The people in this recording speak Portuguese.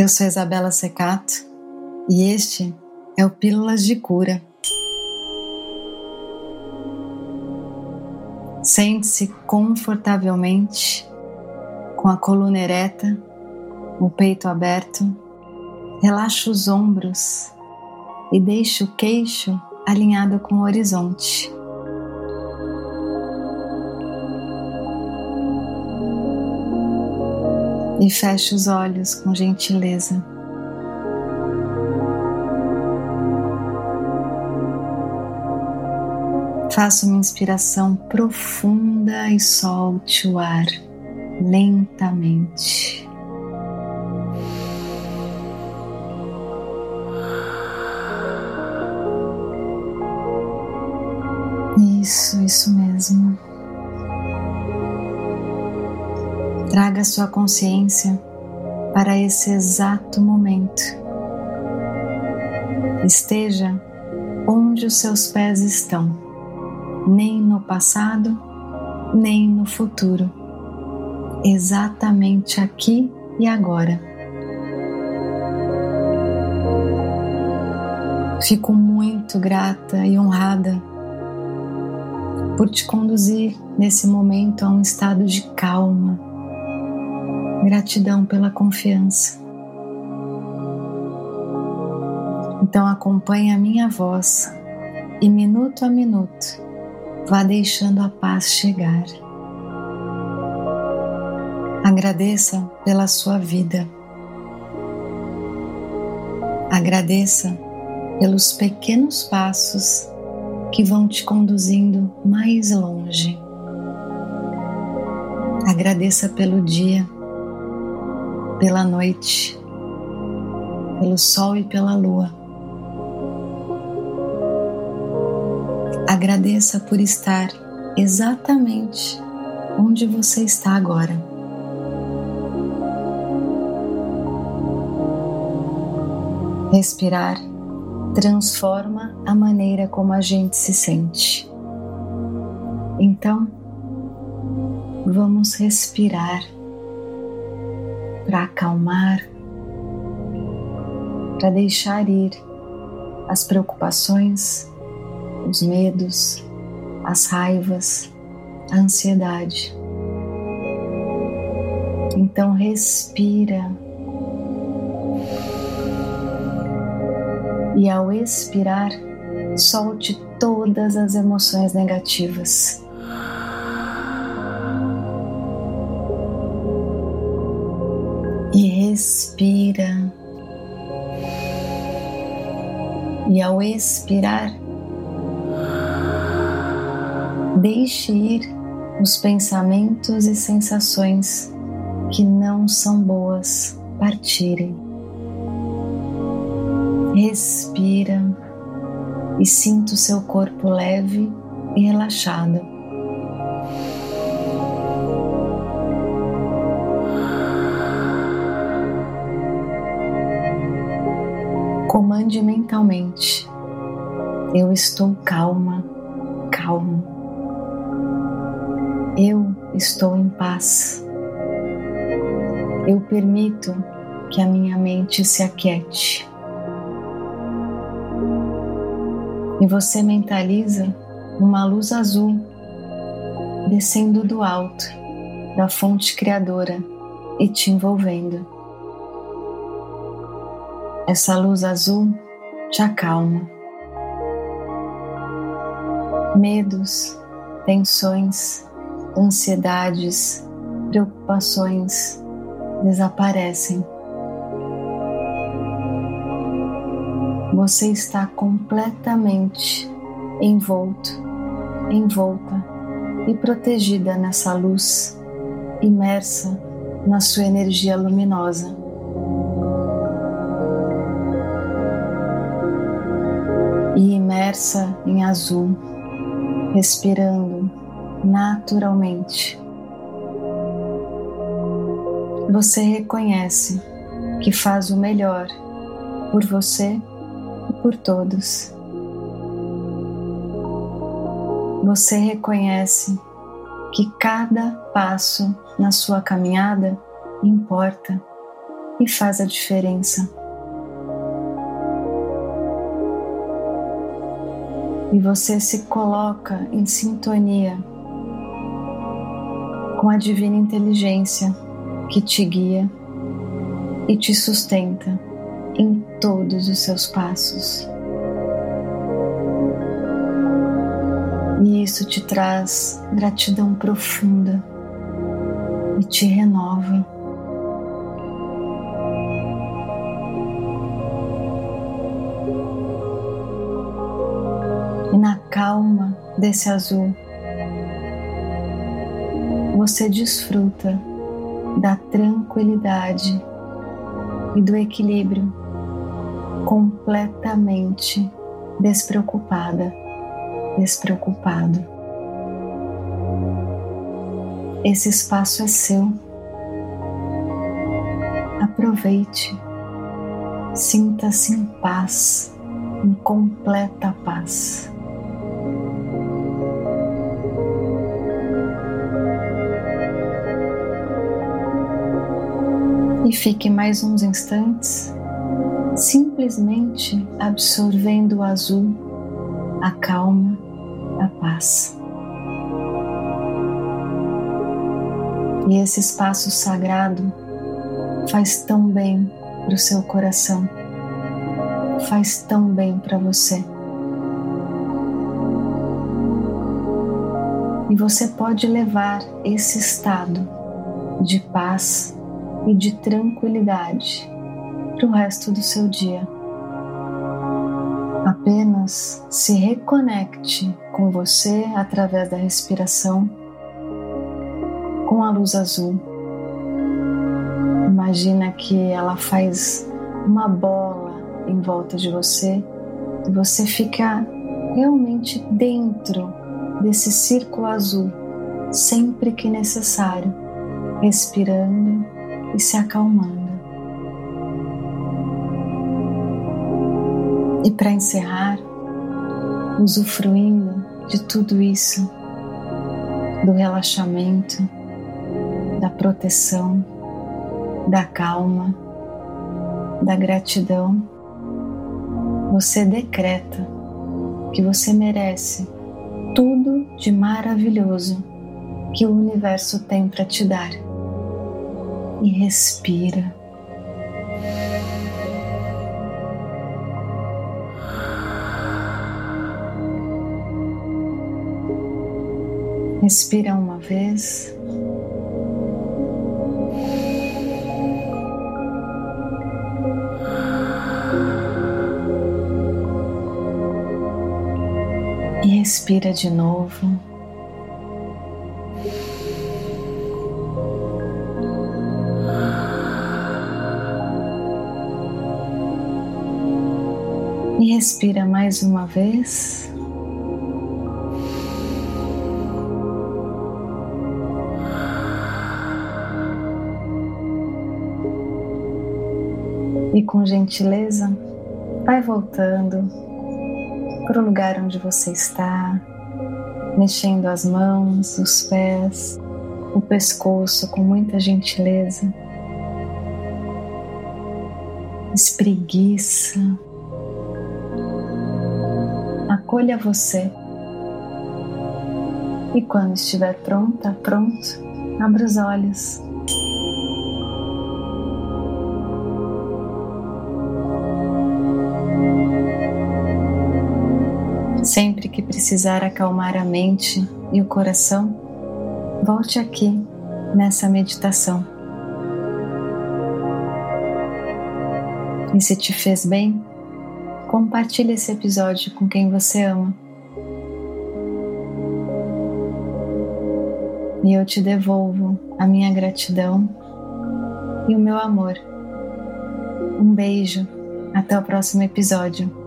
Eu sou Isabela Secato e este é o Pílulas de Cura. Sente-se confortavelmente, com a coluna ereta, o peito aberto, relaxa os ombros e deixe o queixo alinhado com o horizonte. E feche os olhos com gentileza. Faça uma inspiração profunda e solte o ar lentamente. Isso, isso mesmo. Traga sua consciência para esse exato momento. Esteja onde os seus pés estão, nem no passado, nem no futuro, exatamente aqui e agora. Fico muito grata e honrada por te conduzir nesse momento a um estado de calma Gratidão pela confiança. Então acompanhe a minha voz e minuto a minuto vá deixando a paz chegar. Agradeça pela sua vida. Agradeça pelos pequenos passos que vão te conduzindo mais longe. Agradeça pelo dia pela noite, pelo sol e pela lua. Agradeça por estar exatamente onde você está agora. Respirar transforma a maneira como a gente se sente. Então, vamos respirar para acalmar, para deixar ir as preocupações, os medos, as raivas, a ansiedade. Então respira. E ao expirar, solte todas as emoções negativas. Respira. E ao expirar, deixe ir os pensamentos e sensações que não são boas partirem. Respira e sinta o seu corpo leve e relaxado. Comande mentalmente. Eu estou calma, calmo. Eu estou em paz. Eu permito que a minha mente se aquiete. E você mentaliza uma luz azul descendo do alto da fonte criadora e te envolvendo. Essa luz azul te acalma. Medos, tensões, ansiedades, preocupações desaparecem. Você está completamente envolto, envolta e protegida nessa luz, imersa na sua energia luminosa. E imersa em azul, respirando naturalmente. Você reconhece que faz o melhor por você e por todos. Você reconhece que cada passo na sua caminhada importa e faz a diferença. E você se coloca em sintonia com a divina inteligência que te guia e te sustenta em todos os seus passos. E isso te traz gratidão profunda e te renova. Calma desse azul, você desfruta da tranquilidade e do equilíbrio completamente despreocupada, despreocupado. Esse espaço é seu. Aproveite, sinta-se em paz, em completa paz. E fique mais uns instantes simplesmente absorvendo o azul, a calma, a paz. E esse espaço sagrado faz tão bem para o seu coração, faz tão bem para você. E você pode levar esse estado de paz e de tranquilidade para o resto do seu dia. Apenas se reconecte com você através da respiração, com a luz azul. Imagina que ela faz uma bola em volta de você e você fica realmente dentro desse círculo azul, sempre que necessário, respirando e se acalmando. E para encerrar, usufruindo de tudo isso, do relaxamento, da proteção, da calma, da gratidão, você decreta que você merece tudo de maravilhoso que o universo tem para te dar e respira. Respira uma vez. E respira de novo. Respira mais uma vez. E com gentileza, vai voltando para o lugar onde você está, mexendo as mãos, os pés, o pescoço com muita gentileza. Espreguiça acolha você. E quando estiver pronta, pronto, abra os olhos. Sempre que precisar acalmar a mente e o coração, volte aqui nessa meditação. E se te fez bem, compartilhe esse episódio com quem você ama. E eu te devolvo a minha gratidão e o meu amor. Um beijo, até o próximo episódio.